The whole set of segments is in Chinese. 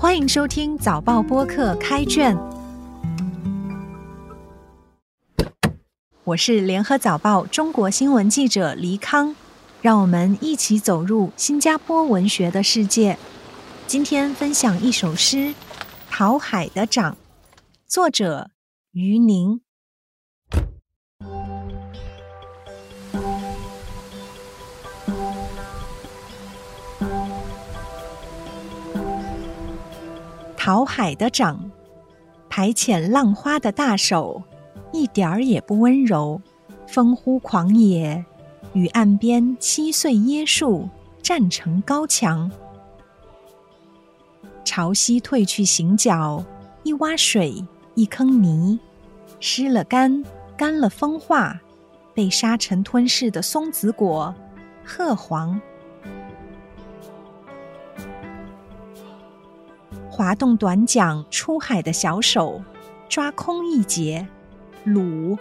欢迎收听早报播客开卷，我是联合早报中国新闻记者黎康，让我们一起走入新加坡文学的世界。今天分享一首诗《淘海的掌》，作者于宁。讨海的掌，排遣浪花的大手，一点儿也不温柔。风呼狂野，与岸边七岁椰树站成高墙。潮汐退去行脚，一洼水，一坑泥，湿了干，干了风化，被沙尘吞噬的松子果，褐黄。滑动短桨出海的小手，抓空一截，鲁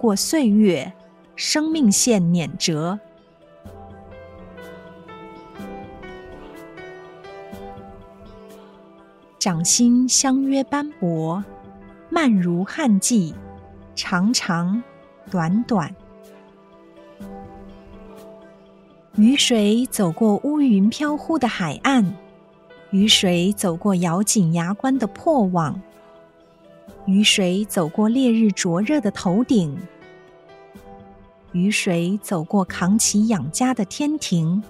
过岁月，生命线碾折。掌心相约斑驳，慢如旱季，长长短短。雨水走过乌云飘忽的海岸。雨水走过咬紧牙关的破网，雨水走过烈日灼热的头顶，雨水走过扛起养家的天庭，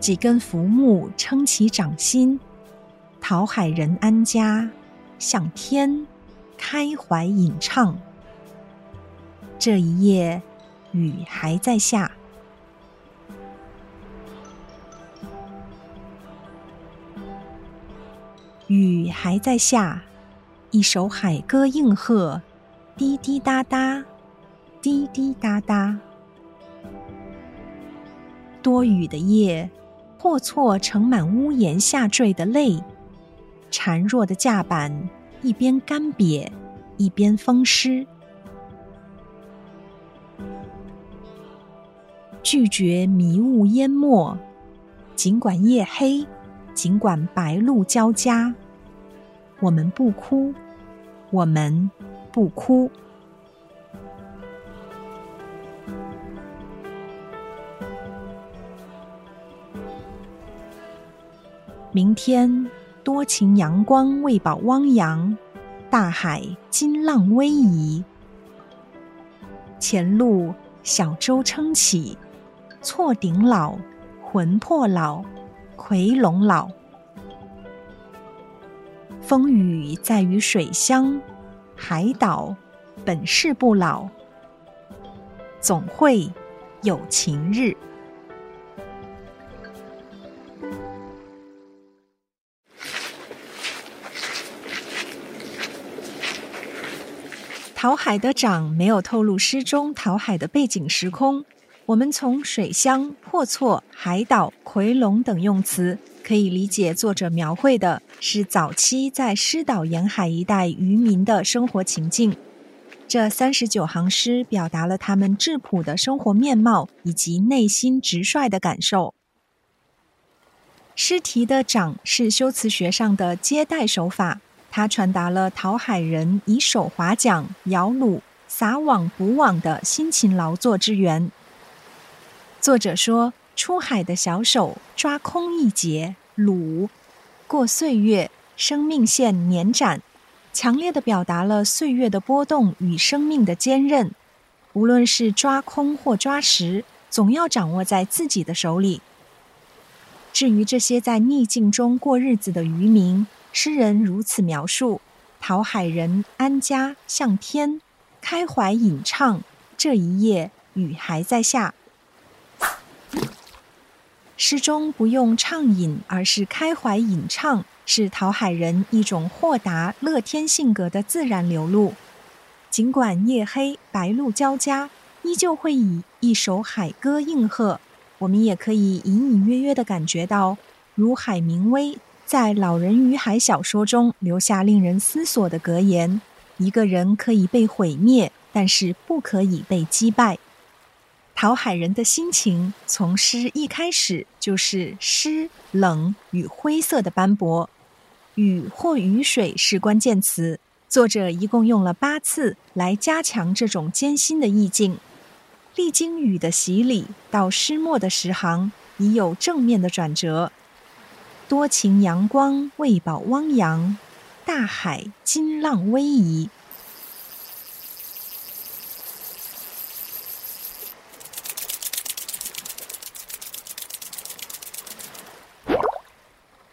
几根浮木撑起掌心，讨海人安家，向天开怀吟唱。这一夜，雨还在下，雨还在下，一首海歌应和，滴滴答答，滴滴答答。多雨的夜，破错盛满屋檐下坠的泪，孱弱的架板一边干瘪，一边风湿。拒绝迷雾淹没，尽管夜黑，尽管白露交加，我们不哭，我们不哭。明天多情阳光喂饱汪洋，大海金浪逶迤，前路小舟撑起。错顶老，魂魄老，夔龙老。风雨在于水乡，海岛本是不老，总会有晴日。陶海的掌没有透露诗中陶海的背景时空。我们从水乡、破错、海岛、夔龙等用词，可以理解作者描绘的是早期在狮岛沿海一带渔民的生活情境。这三十九行诗表达了他们质朴的生活面貌以及内心直率的感受。诗题的“掌”是修辞学上的接待手法，它传达了讨海人以手划桨、摇橹、撒网捕网的辛勤劳作之源。作者说：“出海的小手抓空一截，鲁过岁月，生命线年展，强烈的表达了岁月的波动与生命的坚韧。无论是抓空或抓实，总要掌握在自己的手里。至于这些在逆境中过日子的渔民，诗人如此描述：讨海人安家向天，开怀吟唱。这一夜，雨还在下。”诗中不用畅饮，而是开怀吟唱，是陶海人一种豁达乐天性格的自然流露。尽管夜黑白露交加，依旧会以一首海歌应和。我们也可以隐隐约约的感觉到，如海明威在《老人与海》小说中留下令人思索的格言：一个人可以被毁灭，但是不可以被击败。讨海人的心情从诗一开始就是湿、冷与灰色的斑驳，雨或雨水是关键词。作者一共用了八次来加强这种艰辛的意境。历经雨的洗礼，到诗末的十行已有正面的转折。多情阳光喂饱汪洋，大海金浪逶迤。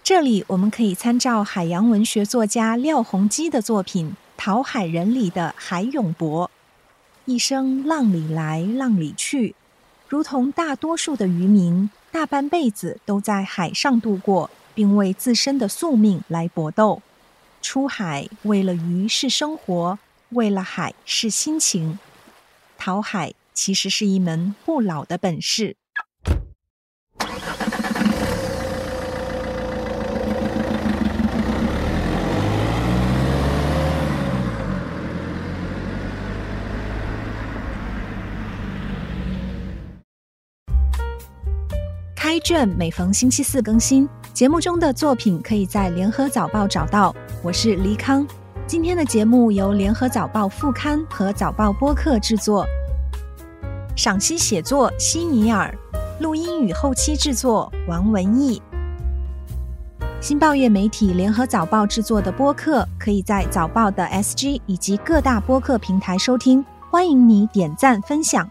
这里我们可以参照海洋文学作家廖鸿基的作品《讨海人》里的海永博，一生浪里来浪里去，如同大多数的渔民，大半辈子都在海上度过，并为自身的宿命来搏斗。出海为了鱼是生活，为了海是心情。讨海其实是一门不老的本事。开卷每逢星期四更新，节目中的作品可以在联合早报找到。我是黎康，今天的节目由联合早报副刊和早报播客制作。赏析写作：希尼尔，录音与后期制作：王文义。新报业媒体联合早报制作的播客，可以在早报的 SG 以及各大播客平台收听。欢迎你点赞分享。